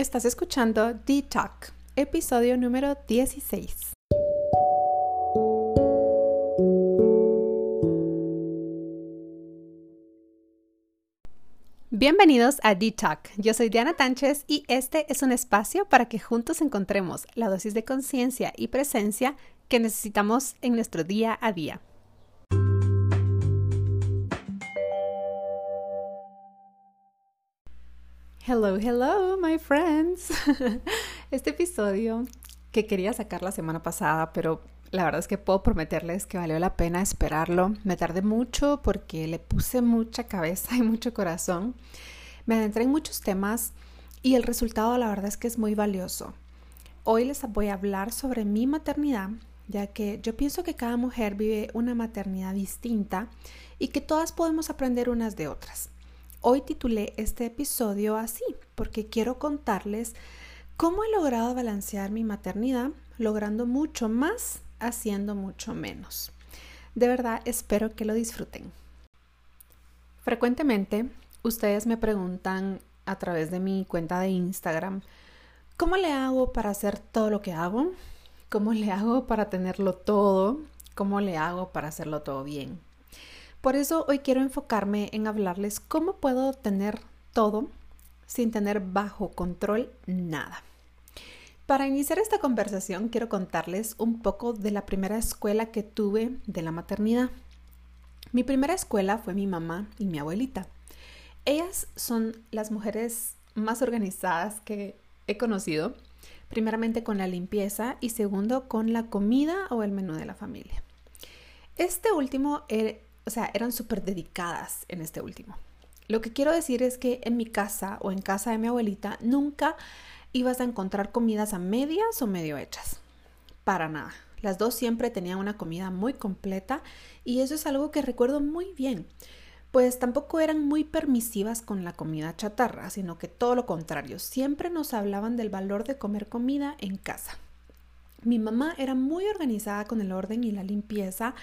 Estás escuchando D-Talk, episodio número 16. Bienvenidos a D-Talk. Yo soy Diana Tánchez y este es un espacio para que juntos encontremos la dosis de conciencia y presencia que necesitamos en nuestro día a día. Hello, hello, my friends. Este episodio que quería sacar la semana pasada, pero la verdad es que puedo prometerles que valió la pena esperarlo. Me tardé mucho porque le puse mucha cabeza y mucho corazón. Me adentré en muchos temas y el resultado la verdad es que es muy valioso. Hoy les voy a hablar sobre mi maternidad, ya que yo pienso que cada mujer vive una maternidad distinta y que todas podemos aprender unas de otras. Hoy titulé este episodio así, porque quiero contarles cómo he logrado balancear mi maternidad, logrando mucho más, haciendo mucho menos. De verdad, espero que lo disfruten. Frecuentemente, ustedes me preguntan a través de mi cuenta de Instagram, ¿cómo le hago para hacer todo lo que hago? ¿Cómo le hago para tenerlo todo? ¿Cómo le hago para hacerlo todo bien? Por eso hoy quiero enfocarme en hablarles cómo puedo tener todo sin tener bajo control nada. Para iniciar esta conversación quiero contarles un poco de la primera escuela que tuve de la maternidad. Mi primera escuela fue mi mamá y mi abuelita. Ellas son las mujeres más organizadas que he conocido, primeramente con la limpieza y segundo con la comida o el menú de la familia. Este último eh, o sea, eran súper dedicadas en este último. Lo que quiero decir es que en mi casa o en casa de mi abuelita nunca ibas a encontrar comidas a medias o medio hechas. Para nada. Las dos siempre tenían una comida muy completa y eso es algo que recuerdo muy bien. Pues tampoco eran muy permisivas con la comida chatarra, sino que todo lo contrario, siempre nos hablaban del valor de comer comida en casa. Mi mamá era muy organizada con el orden y la limpieza.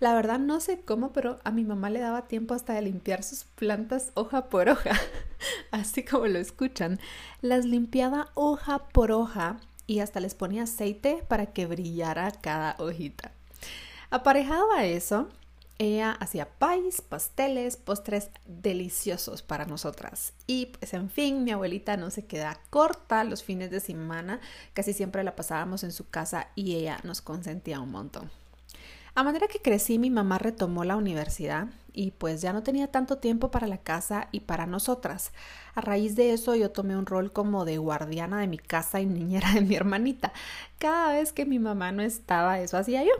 La verdad no sé cómo, pero a mi mamá le daba tiempo hasta de limpiar sus plantas hoja por hoja, así como lo escuchan. Las limpiaba hoja por hoja y hasta les ponía aceite para que brillara cada hojita. Aparejado a eso, ella hacía pais, pasteles, postres deliciosos para nosotras. Y pues en fin, mi abuelita no se queda corta los fines de semana, casi siempre la pasábamos en su casa y ella nos consentía un montón. A manera que crecí, mi mamá retomó la universidad y pues ya no tenía tanto tiempo para la casa y para nosotras. A raíz de eso yo tomé un rol como de guardiana de mi casa y niñera de mi hermanita. Cada vez que mi mamá no estaba, eso hacía yo.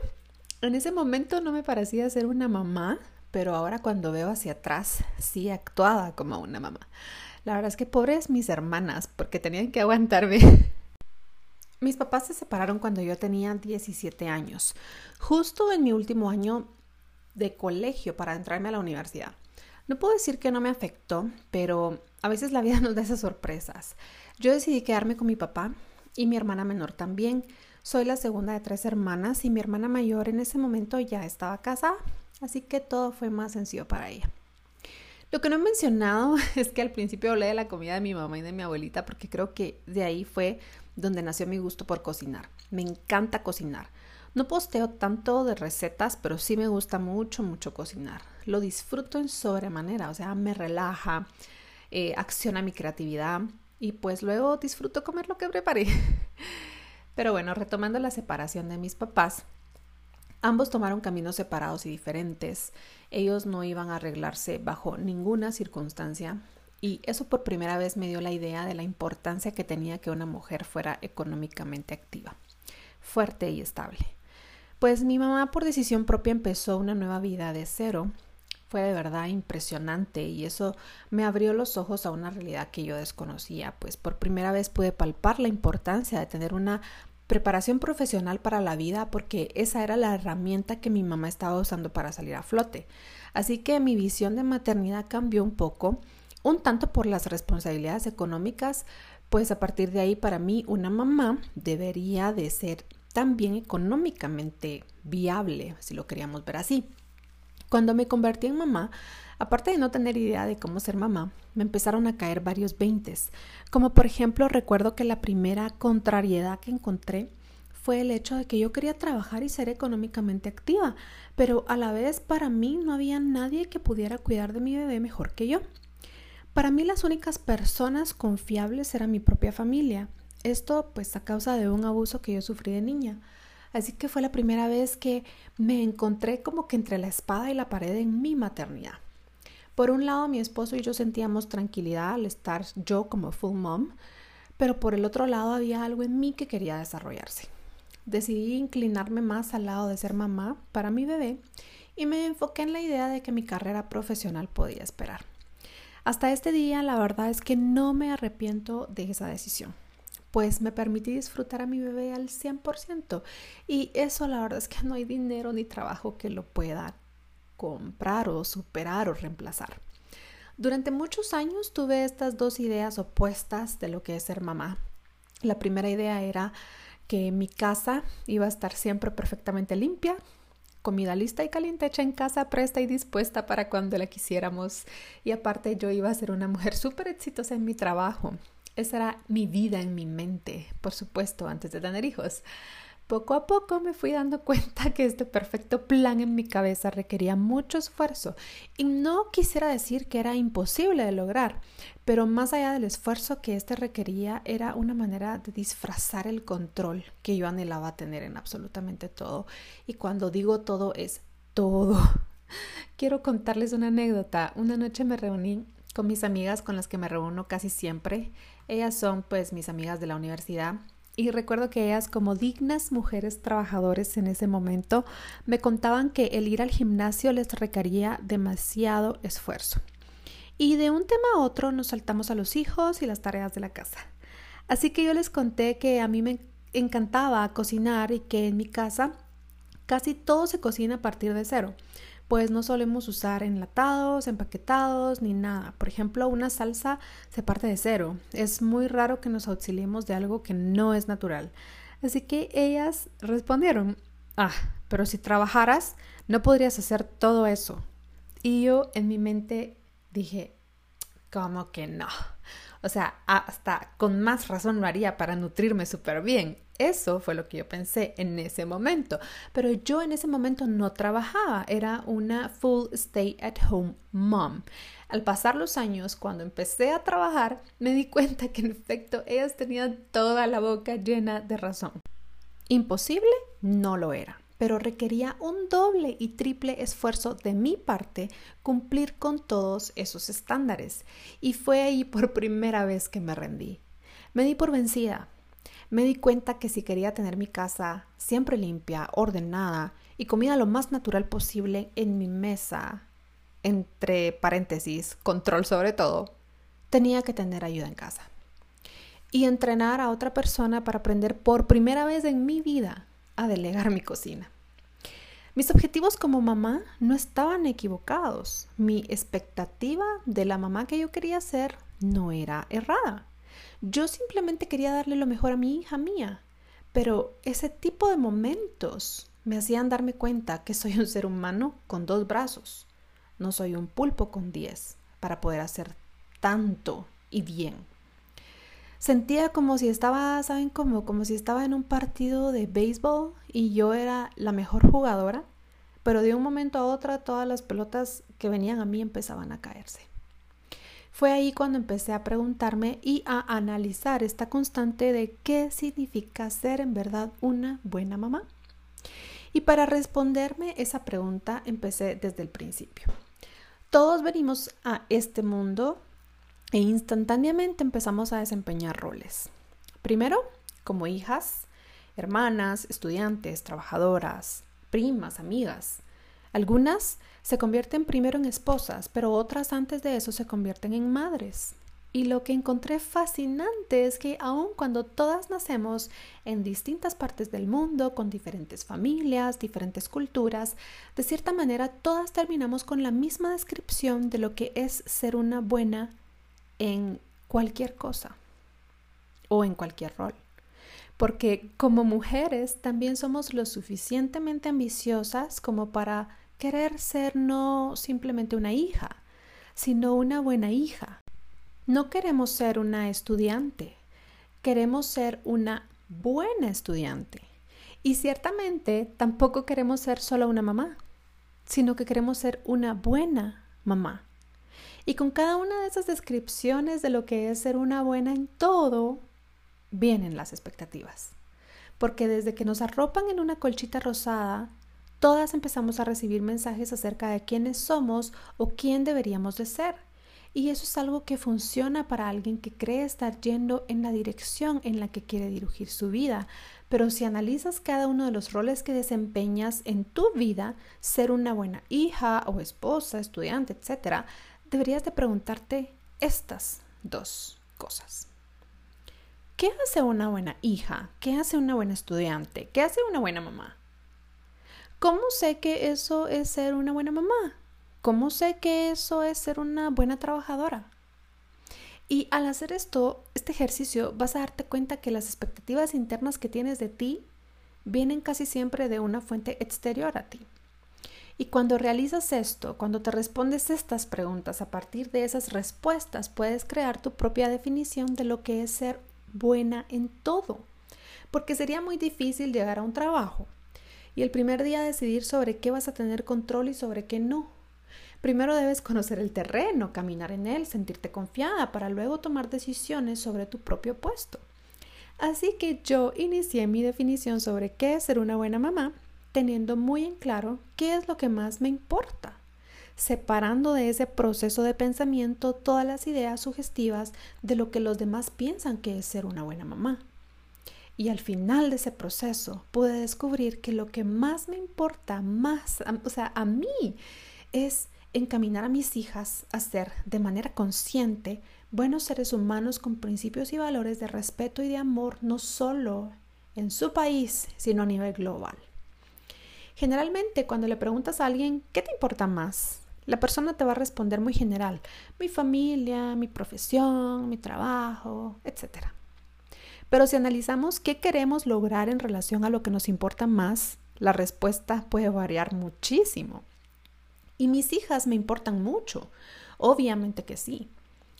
En ese momento no me parecía ser una mamá, pero ahora cuando veo hacia atrás sí actuaba como una mamá. La verdad es que pobres mis hermanas, porque tenían que aguantarme. Mis papás se separaron cuando yo tenía 17 años, justo en mi último año de colegio para entrarme a la universidad. No puedo decir que no me afectó, pero a veces la vida nos da esas sorpresas. Yo decidí quedarme con mi papá y mi hermana menor también. Soy la segunda de tres hermanas y mi hermana mayor en ese momento ya estaba casada, así que todo fue más sencillo para ella. Lo que no he mencionado es que al principio hablé de la comida de mi mamá y de mi abuelita porque creo que de ahí fue donde nació mi gusto por cocinar. Me encanta cocinar. No posteo tanto de recetas, pero sí me gusta mucho, mucho cocinar. Lo disfruto en sobremanera, o sea, me relaja, eh, acciona mi creatividad y pues luego disfruto comer lo que preparé. Pero bueno, retomando la separación de mis papás, ambos tomaron caminos separados y diferentes. Ellos no iban a arreglarse bajo ninguna circunstancia y eso por primera vez me dio la idea de la importancia que tenía que una mujer fuera económicamente activa, fuerte y estable. Pues mi mamá por decisión propia empezó una nueva vida de cero. Fue de verdad impresionante y eso me abrió los ojos a una realidad que yo desconocía, pues por primera vez pude palpar la importancia de tener una preparación profesional para la vida porque esa era la herramienta que mi mamá estaba usando para salir a flote. Así que mi visión de maternidad cambió un poco, un tanto por las responsabilidades económicas, pues a partir de ahí para mí una mamá debería de ser también económicamente viable, si lo queríamos ver así. Cuando me convertí en mamá, Aparte de no tener idea de cómo ser mamá, me empezaron a caer varios veintes, como por ejemplo recuerdo que la primera contrariedad que encontré fue el hecho de que yo quería trabajar y ser económicamente activa, pero a la vez para mí no había nadie que pudiera cuidar de mi bebé mejor que yo. Para mí las únicas personas confiables eran mi propia familia. Esto pues a causa de un abuso que yo sufrí de niña. Así que fue la primera vez que me encontré como que entre la espada y la pared en mi maternidad. Por un lado, mi esposo y yo sentíamos tranquilidad al estar yo como full mom, pero por el otro lado había algo en mí que quería desarrollarse decidí inclinarme más al lado de ser mamá para mi bebé y me enfoqué en la idea de que mi carrera profesional podía esperar. Hasta este día la verdad es que no me arrepiento de esa decisión, pues me permití disfrutar a mi bebé al 100% y eso la verdad es que no hay dinero ni trabajo que lo pueda comprar o superar o reemplazar. Durante muchos años tuve estas dos ideas opuestas de lo que es ser mamá. La primera idea era que mi casa iba a estar siempre perfectamente limpia, comida lista y caliente hecha en casa, presta y dispuesta para cuando la quisiéramos. Y aparte yo iba a ser una mujer súper exitosa en mi trabajo. Esa era mi vida en mi mente, por supuesto, antes de tener hijos. Poco a poco me fui dando cuenta que este perfecto plan en mi cabeza requería mucho esfuerzo y no quisiera decir que era imposible de lograr, pero más allá del esfuerzo que este requería era una manera de disfrazar el control que yo anhelaba tener en absolutamente todo. Y cuando digo todo es todo. Quiero contarles una anécdota. Una noche me reuní con mis amigas con las que me reúno casi siempre. Ellas son pues mis amigas de la universidad y recuerdo que ellas, como dignas mujeres trabajadoras en ese momento, me contaban que el ir al gimnasio les requería demasiado esfuerzo. Y de un tema a otro nos saltamos a los hijos y las tareas de la casa. Así que yo les conté que a mí me encantaba cocinar y que en mi casa casi todo se cocina a partir de cero pues no solemos usar enlatados, empaquetados ni nada. Por ejemplo, una salsa se parte de cero. Es muy raro que nos auxiliemos de algo que no es natural. Así que ellas respondieron, ah, pero si trabajaras, no podrías hacer todo eso. Y yo en mi mente dije, ¿cómo que no? O sea, hasta con más razón lo haría para nutrirme súper bien. Eso fue lo que yo pensé en ese momento. Pero yo en ese momento no trabajaba, era una full stay at home mom. Al pasar los años, cuando empecé a trabajar, me di cuenta que en efecto ellas tenían toda la boca llena de razón. Imposible no lo era, pero requería un doble y triple esfuerzo de mi parte cumplir con todos esos estándares. Y fue ahí por primera vez que me rendí. Me di por vencida, me di cuenta que si quería tener mi casa siempre limpia, ordenada y comida lo más natural posible en mi mesa, entre paréntesis, control sobre todo, tenía que tener ayuda en casa. Y entrenar a otra persona para aprender por primera vez en mi vida a delegar mi cocina. Mis objetivos como mamá no estaban equivocados. Mi expectativa de la mamá que yo quería ser no era errada. Yo simplemente quería darle lo mejor a mi hija mía, pero ese tipo de momentos me hacían darme cuenta que soy un ser humano con dos brazos, no soy un pulpo con diez para poder hacer tanto y bien. Sentía como si estaba, ¿saben cómo? Como si estaba en un partido de béisbol y yo era la mejor jugadora, pero de un momento a otro todas las pelotas que venían a mí empezaban a caerse. Fue ahí cuando empecé a preguntarme y a analizar esta constante de qué significa ser en verdad una buena mamá. Y para responderme esa pregunta empecé desde el principio. Todos venimos a este mundo e instantáneamente empezamos a desempeñar roles. Primero, como hijas, hermanas, estudiantes, trabajadoras, primas, amigas. Algunas se convierten primero en esposas, pero otras antes de eso se convierten en madres. Y lo que encontré fascinante es que aun cuando todas nacemos en distintas partes del mundo, con diferentes familias, diferentes culturas, de cierta manera todas terminamos con la misma descripción de lo que es ser una buena en cualquier cosa o en cualquier rol. Porque como mujeres también somos lo suficientemente ambiciosas como para querer ser no simplemente una hija, sino una buena hija. No queremos ser una estudiante, queremos ser una buena estudiante. Y ciertamente tampoco queremos ser solo una mamá, sino que queremos ser una buena mamá. Y con cada una de esas descripciones de lo que es ser una buena en todo, vienen las expectativas. Porque desde que nos arropan en una colchita rosada, todas empezamos a recibir mensajes acerca de quiénes somos o quién deberíamos de ser. Y eso es algo que funciona para alguien que cree estar yendo en la dirección en la que quiere dirigir su vida. Pero si analizas cada uno de los roles que desempeñas en tu vida, ser una buena hija o esposa, estudiante, etc., deberías de preguntarte estas dos cosas. ¿Qué hace una buena hija? ¿Qué hace una buena estudiante? ¿Qué hace una buena mamá? ¿Cómo sé que eso es ser una buena mamá? ¿Cómo sé que eso es ser una buena trabajadora? Y al hacer esto, este ejercicio, vas a darte cuenta que las expectativas internas que tienes de ti vienen casi siempre de una fuente exterior a ti. Y cuando realizas esto, cuando te respondes estas preguntas, a partir de esas respuestas puedes crear tu propia definición de lo que es ser buena en todo. Porque sería muy difícil llegar a un trabajo y el primer día decidir sobre qué vas a tener control y sobre qué no. Primero debes conocer el terreno, caminar en él, sentirte confiada para luego tomar decisiones sobre tu propio puesto. Así que yo inicié mi definición sobre qué es ser una buena mamá, teniendo muy en claro qué es lo que más me importa, separando de ese proceso de pensamiento todas las ideas sugestivas de lo que los demás piensan que es ser una buena mamá. Y al final de ese proceso pude descubrir que lo que más me importa, más, o sea, a mí, es encaminar a mis hijas a ser de manera consciente buenos seres humanos con principios y valores de respeto y de amor no solo en su país, sino a nivel global. Generalmente cuando le preguntas a alguien, ¿qué te importa más? La persona te va a responder muy general, mi familia, mi profesión, mi trabajo, etc. Pero si analizamos qué queremos lograr en relación a lo que nos importa más, la respuesta puede variar muchísimo. Y mis hijas me importan mucho, obviamente que sí,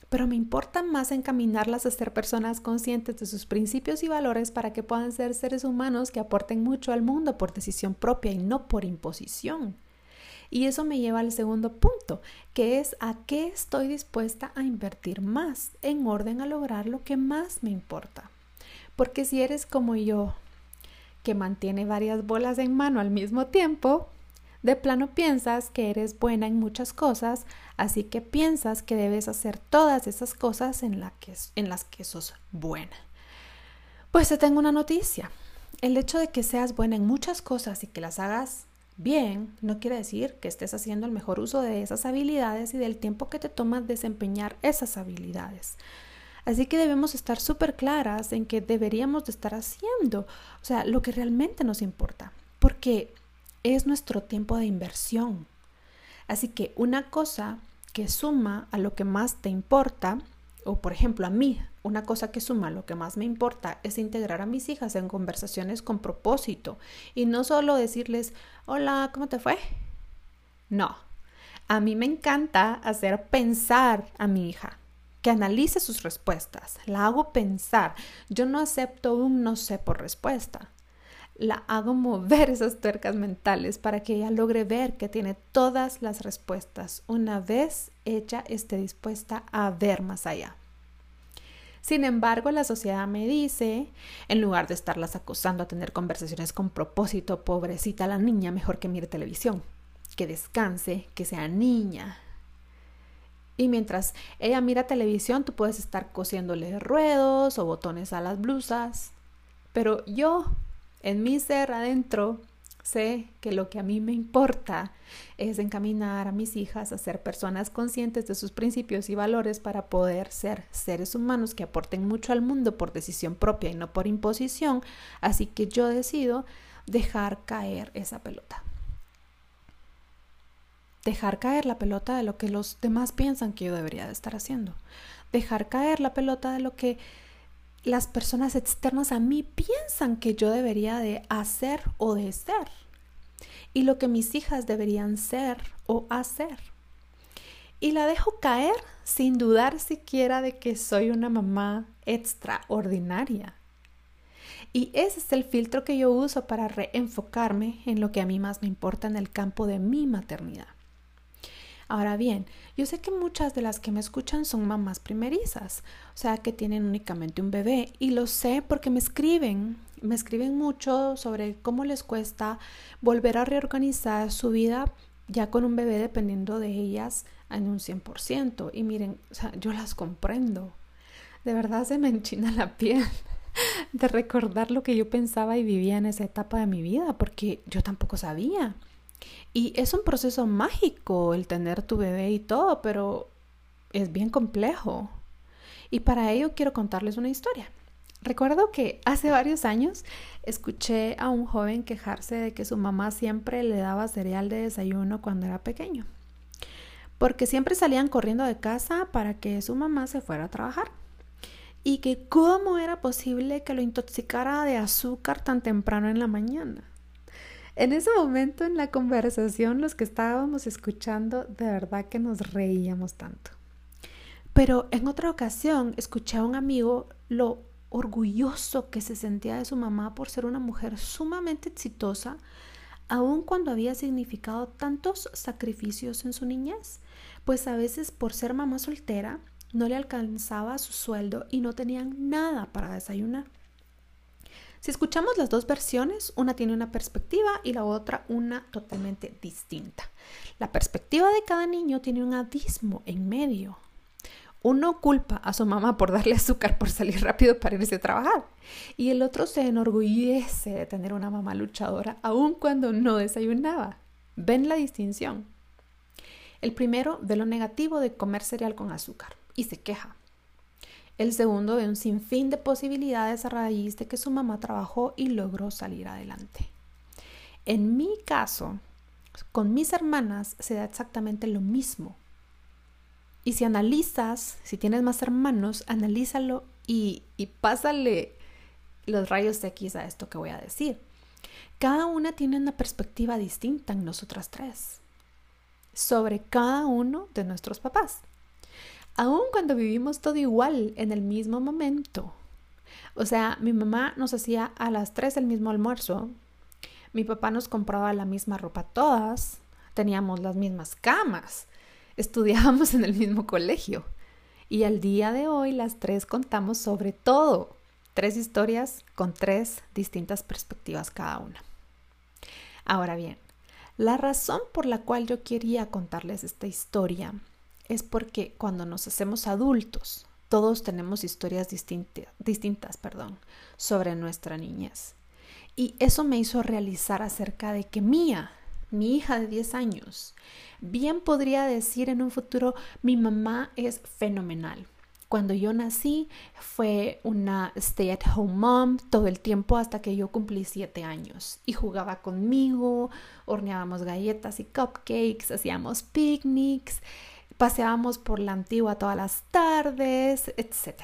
pero me importa más encaminarlas a ser personas conscientes de sus principios y valores para que puedan ser seres humanos que aporten mucho al mundo por decisión propia y no por imposición. Y eso me lleva al segundo punto, que es a qué estoy dispuesta a invertir más en orden a lograr lo que más me importa. Porque si eres como yo, que mantiene varias bolas en mano al mismo tiempo, de plano piensas que eres buena en muchas cosas, así que piensas que debes hacer todas esas cosas en, las que sos buena. Pues te tengo una noticia. El hecho de que seas buena en muchas cosas y que las hagas bien no quiere decir que estés haciendo el mejor uso de esas habilidades y del tiempo que te toma desempeñar esas habilidades. Así que debemos estar súper claras en que deberíamos de estar haciendo, o sea, lo que realmente nos importa. Porque es nuestro tiempo de inversión. Así que una cosa que suma a lo que más te importa, o por ejemplo a mí, una cosa que suma a lo que más me importa es integrar a mis hijas en conversaciones con propósito y no solo decirles, hola, ¿cómo te fue? No, a mí me encanta hacer pensar a mi hija, que analice sus respuestas, la hago pensar, yo no acepto un no sé por respuesta la hago mover esas tuercas mentales para que ella logre ver que tiene todas las respuestas una vez ella esté dispuesta a ver más allá. Sin embargo, la sociedad me dice, en lugar de estarlas acosando a tener conversaciones con propósito, pobrecita la niña, mejor que mire televisión, que descanse, que sea niña. Y mientras ella mira televisión, tú puedes estar cosiéndole ruedos o botones a las blusas. Pero yo en mi ser adentro sé que lo que a mí me importa es encaminar a mis hijas a ser personas conscientes de sus principios y valores para poder ser seres humanos que aporten mucho al mundo por decisión propia y no por imposición. Así que yo decido dejar caer esa pelota. Dejar caer la pelota de lo que los demás piensan que yo debería de estar haciendo. Dejar caer la pelota de lo que las personas externas a mí piensan que yo debería de hacer o de ser y lo que mis hijas deberían ser o hacer. y la dejo caer sin dudar siquiera de que soy una mamá extraordinaria. Y ese es el filtro que yo uso para reenfocarme en lo que a mí más me importa en el campo de mi maternidad. Ahora bien, yo sé que muchas de las que me escuchan son mamás primerizas, o sea, que tienen únicamente un bebé, y lo sé porque me escriben, me escriben mucho sobre cómo les cuesta volver a reorganizar su vida ya con un bebé dependiendo de ellas en un 100%. Y miren, o sea, yo las comprendo. De verdad se me enchina la piel de recordar lo que yo pensaba y vivía en esa etapa de mi vida, porque yo tampoco sabía. Y es un proceso mágico el tener tu bebé y todo, pero es bien complejo. Y para ello quiero contarles una historia. Recuerdo que hace varios años escuché a un joven quejarse de que su mamá siempre le daba cereal de desayuno cuando era pequeño, porque siempre salían corriendo de casa para que su mamá se fuera a trabajar y que cómo era posible que lo intoxicara de azúcar tan temprano en la mañana. En ese momento en la conversación los que estábamos escuchando de verdad que nos reíamos tanto. Pero en otra ocasión escuché a un amigo lo orgulloso que se sentía de su mamá por ser una mujer sumamente exitosa, aun cuando había significado tantos sacrificios en su niñez, pues a veces por ser mamá soltera no le alcanzaba su sueldo y no tenían nada para desayunar. Si escuchamos las dos versiones, una tiene una perspectiva y la otra una totalmente distinta. La perspectiva de cada niño tiene un abismo en medio. Uno culpa a su mamá por darle azúcar por salir rápido para irse a trabajar y el otro se enorgullece de tener una mamá luchadora aun cuando no desayunaba. ¿Ven la distinción? El primero ve lo negativo de comer cereal con azúcar y se queja. El segundo ve un sinfín de posibilidades a raíz de que su mamá trabajó y logró salir adelante. En mi caso, con mis hermanas se da exactamente lo mismo. Y si analizas, si tienes más hermanos, analízalo y, y pásale los rayos X a esto que voy a decir. Cada una tiene una perspectiva distinta en nosotras tres sobre cada uno de nuestros papás aun cuando vivimos todo igual en el mismo momento. O sea, mi mamá nos hacía a las tres el mismo almuerzo, mi papá nos compraba la misma ropa todas, teníamos las mismas camas, estudiábamos en el mismo colegio. Y al día de hoy las tres contamos sobre todo, tres historias con tres distintas perspectivas cada una. Ahora bien, la razón por la cual yo quería contarles esta historia es porque cuando nos hacemos adultos, todos tenemos historias distintas perdón, sobre nuestra niñez. Y eso me hizo realizar acerca de que Mía, mi hija de 10 años, bien podría decir en un futuro, mi mamá es fenomenal. Cuando yo nací fue una stay at home mom todo el tiempo hasta que yo cumplí 7 años y jugaba conmigo, horneábamos galletas y cupcakes, hacíamos picnics paseábamos por la antigua todas las tardes, etc.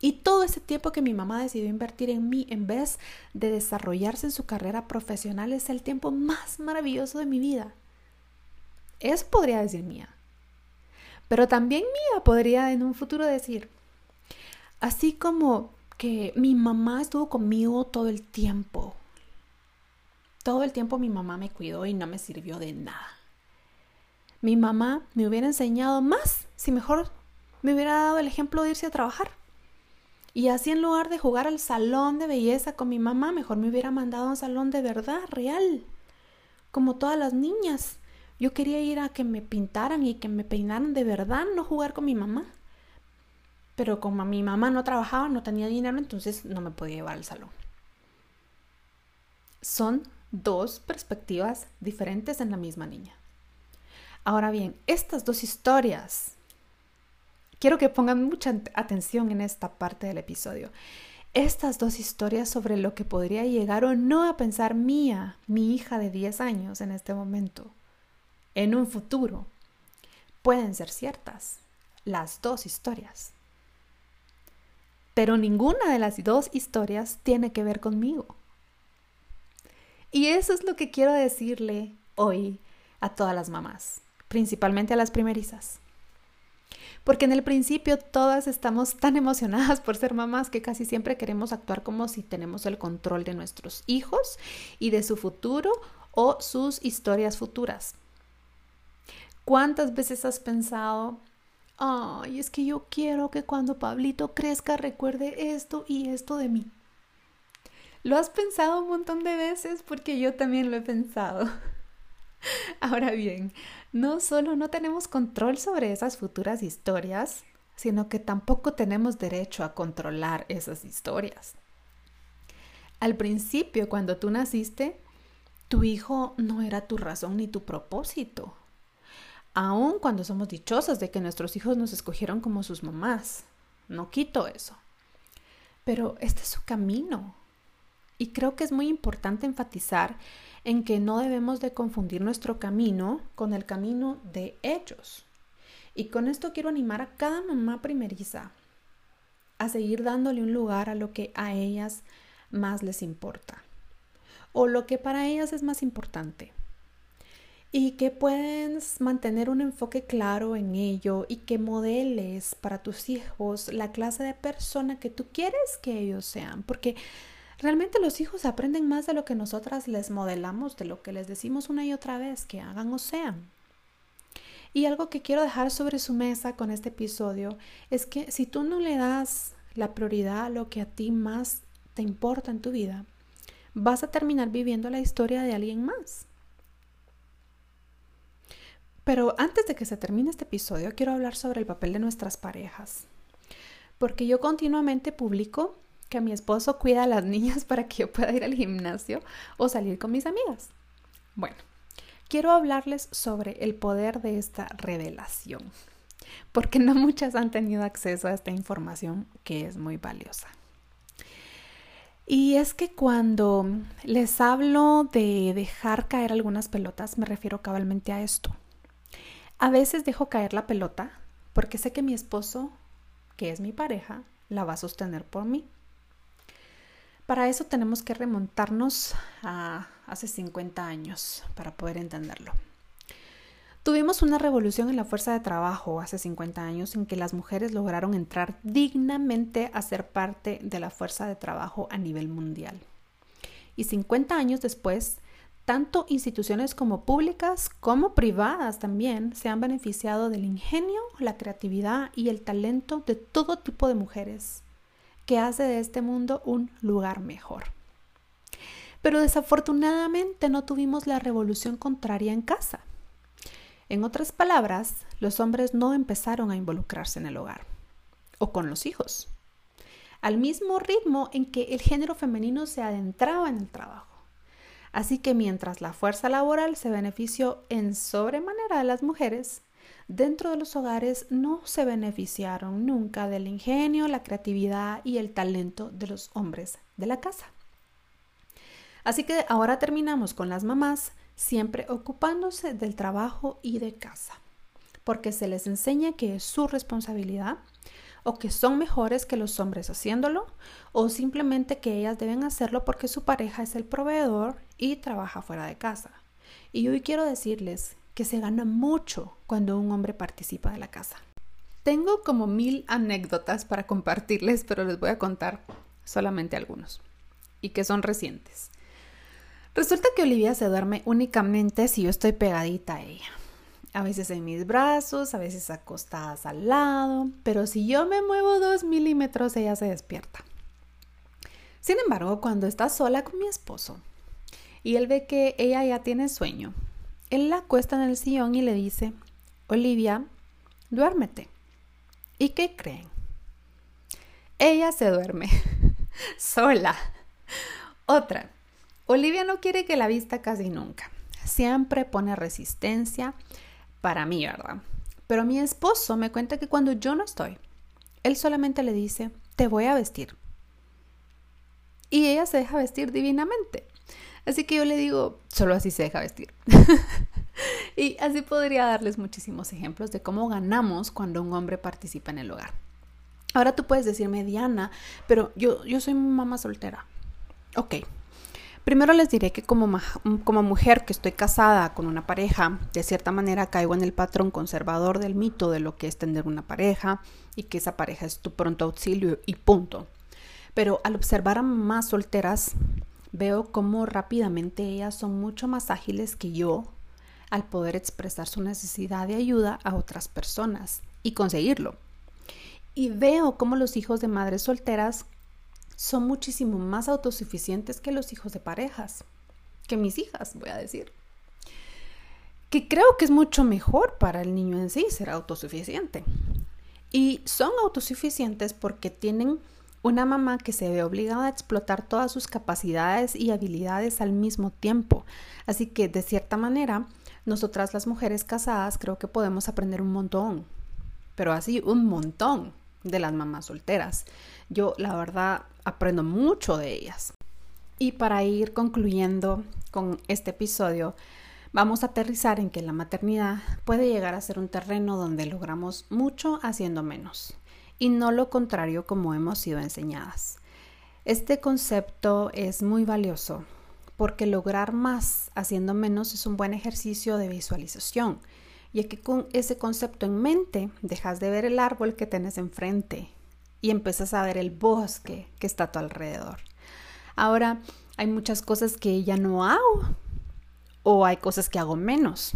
Y todo ese tiempo que mi mamá decidió invertir en mí en vez de desarrollarse en su carrera profesional es el tiempo más maravilloso de mi vida. Eso podría decir mía. Pero también mía podría en un futuro decir, así como que mi mamá estuvo conmigo todo el tiempo. Todo el tiempo mi mamá me cuidó y no me sirvió de nada mi mamá me hubiera enseñado más si mejor me hubiera dado el ejemplo de irse a trabajar. Y así en lugar de jugar al salón de belleza con mi mamá, mejor me hubiera mandado a un salón de verdad, real, como todas las niñas. Yo quería ir a que me pintaran y que me peinaran de verdad, no jugar con mi mamá. Pero como mi mamá no trabajaba, no tenía dinero, entonces no me podía llevar al salón. Son dos perspectivas diferentes en la misma niña. Ahora bien, estas dos historias, quiero que pongan mucha atención en esta parte del episodio. Estas dos historias sobre lo que podría llegar o no a pensar mía, mi hija de 10 años en este momento, en un futuro, pueden ser ciertas. Las dos historias. Pero ninguna de las dos historias tiene que ver conmigo. Y eso es lo que quiero decirle hoy a todas las mamás principalmente a las primerizas. Porque en el principio todas estamos tan emocionadas por ser mamás que casi siempre queremos actuar como si tenemos el control de nuestros hijos y de su futuro o sus historias futuras. ¿Cuántas veces has pensado, ay, es que yo quiero que cuando Pablito crezca recuerde esto y esto de mí? Lo has pensado un montón de veces porque yo también lo he pensado. Ahora bien, no solo no tenemos control sobre esas futuras historias, sino que tampoco tenemos derecho a controlar esas historias. Al principio, cuando tú naciste, tu hijo no era tu razón ni tu propósito. Aun cuando somos dichosas de que nuestros hijos nos escogieron como sus mamás. No quito eso. Pero este es su camino. Y creo que es muy importante enfatizar en que no debemos de confundir nuestro camino con el camino de ellos. Y con esto quiero animar a cada mamá primeriza a seguir dándole un lugar a lo que a ellas más les importa o lo que para ellas es más importante. Y que puedes mantener un enfoque claro en ello y que modeles para tus hijos la clase de persona que tú quieres que ellos sean. Porque Realmente los hijos aprenden más de lo que nosotras les modelamos, de lo que les decimos una y otra vez que hagan o sean. Y algo que quiero dejar sobre su mesa con este episodio es que si tú no le das la prioridad a lo que a ti más te importa en tu vida, vas a terminar viviendo la historia de alguien más. Pero antes de que se termine este episodio, quiero hablar sobre el papel de nuestras parejas. Porque yo continuamente publico que mi esposo cuida a las niñas para que yo pueda ir al gimnasio o salir con mis amigas. Bueno, quiero hablarles sobre el poder de esta revelación, porque no muchas han tenido acceso a esta información que es muy valiosa. Y es que cuando les hablo de dejar caer algunas pelotas, me refiero cabalmente a esto. A veces dejo caer la pelota porque sé que mi esposo, que es mi pareja, la va a sostener por mí. Para eso tenemos que remontarnos a hace 50 años para poder entenderlo. Tuvimos una revolución en la fuerza de trabajo hace 50 años en que las mujeres lograron entrar dignamente a ser parte de la fuerza de trabajo a nivel mundial. Y 50 años después, tanto instituciones como públicas como privadas también se han beneficiado del ingenio, la creatividad y el talento de todo tipo de mujeres que hace de este mundo un lugar mejor. Pero desafortunadamente no tuvimos la revolución contraria en casa. En otras palabras, los hombres no empezaron a involucrarse en el hogar o con los hijos, al mismo ritmo en que el género femenino se adentraba en el trabajo. Así que mientras la fuerza laboral se benefició en sobremanera de las mujeres, dentro de los hogares no se beneficiaron nunca del ingenio, la creatividad y el talento de los hombres de la casa. Así que ahora terminamos con las mamás siempre ocupándose del trabajo y de casa, porque se les enseña que es su responsabilidad o que son mejores que los hombres haciéndolo, o simplemente que ellas deben hacerlo porque su pareja es el proveedor y trabaja fuera de casa. Y hoy quiero decirles que se gana mucho cuando un hombre participa de la casa. Tengo como mil anécdotas para compartirles, pero les voy a contar solamente algunos y que son recientes. Resulta que Olivia se duerme únicamente si yo estoy pegadita a ella. A veces en mis brazos, a veces acostadas al lado, pero si yo me muevo dos milímetros ella se despierta. Sin embargo, cuando está sola con mi esposo y él ve que ella ya tiene sueño, él la acuesta en el sillón y le dice, Olivia, duérmete. ¿Y qué creen? Ella se duerme sola. Otra, Olivia no quiere que la vista casi nunca. Siempre pone resistencia para mí, ¿verdad? Pero mi esposo me cuenta que cuando yo no estoy, él solamente le dice, te voy a vestir. Y ella se deja vestir divinamente. Así que yo le digo, solo así se deja vestir. y así podría darles muchísimos ejemplos de cómo ganamos cuando un hombre participa en el hogar. Ahora tú puedes decirme, Diana, pero yo, yo soy mamá soltera. Ok, Primero les diré que como, como mujer que estoy casada con una pareja, de cierta manera caigo en el patrón conservador del mito de lo que es tener una pareja y que esa pareja es tu pronto auxilio y punto. Pero al observar a mamás solteras, veo cómo rápidamente ellas son mucho más ágiles que yo al poder expresar su necesidad de ayuda a otras personas y conseguirlo. Y veo cómo los hijos de madres solteras son muchísimo más autosuficientes que los hijos de parejas, que mis hijas, voy a decir. Que creo que es mucho mejor para el niño en sí ser autosuficiente. Y son autosuficientes porque tienen una mamá que se ve obligada a explotar todas sus capacidades y habilidades al mismo tiempo. Así que, de cierta manera, nosotras las mujeres casadas creo que podemos aprender un montón, pero así un montón de las mamás solteras. Yo, la verdad, aprendo mucho de ellas. Y para ir concluyendo con este episodio, vamos a aterrizar en que la maternidad puede llegar a ser un terreno donde logramos mucho haciendo menos y no lo contrario como hemos sido enseñadas. Este concepto es muy valioso porque lograr más haciendo menos es un buen ejercicio de visualización, ya que con ese concepto en mente dejas de ver el árbol que tienes enfrente y empiezas a ver el bosque que está a tu alrededor. Ahora, hay muchas cosas que ya no hago o hay cosas que hago menos.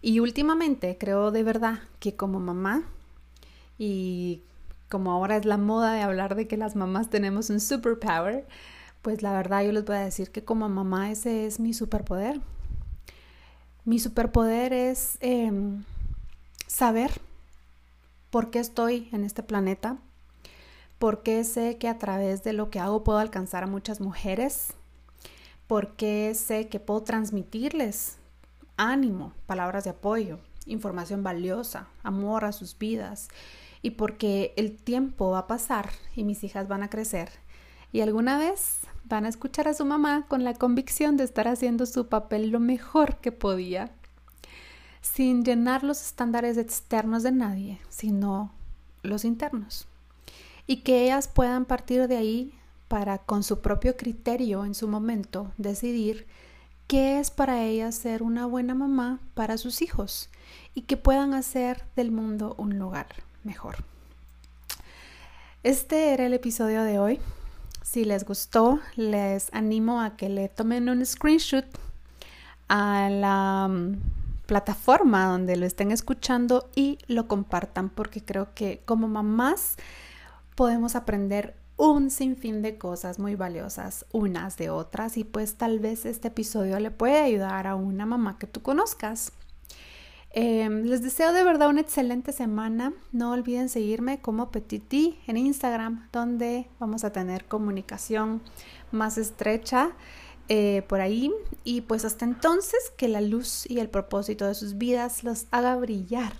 Y últimamente creo de verdad que como mamá y como ahora es la moda de hablar de que las mamás tenemos un superpower, pues la verdad yo les voy a decir que como mamá ese es mi superpoder. Mi superpoder es em, saber por qué estoy en este planeta, por qué sé que a través de lo que hago puedo alcanzar a muchas mujeres, por qué sé que puedo transmitirles ánimo, palabras de apoyo, información valiosa, amor a sus vidas y porque el tiempo va a pasar y mis hijas van a crecer y alguna vez van a escuchar a su mamá con la convicción de estar haciendo su papel lo mejor que podía, sin llenar los estándares externos de nadie, sino los internos. Y que ellas puedan partir de ahí para, con su propio criterio en su momento, decidir qué es para ellas ser una buena mamá para sus hijos y que puedan hacer del mundo un lugar mejor. Este era el episodio de hoy. Si les gustó, les animo a que le tomen un screenshot a la mm, plataforma donde lo estén escuchando y lo compartan porque creo que como mamás podemos aprender un sinfín de cosas muy valiosas unas de otras y pues tal vez este episodio le puede ayudar a una mamá que tú conozcas. Em, les deseo de verdad una excelente semana. No olviden seguirme como Petiti en Instagram, donde vamos a tener comunicación más estrecha eh, por ahí. Y pues hasta entonces, que la luz y el propósito de sus vidas los haga brillar.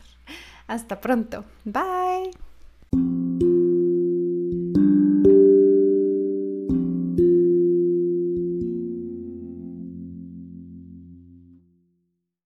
Hasta pronto. Bye.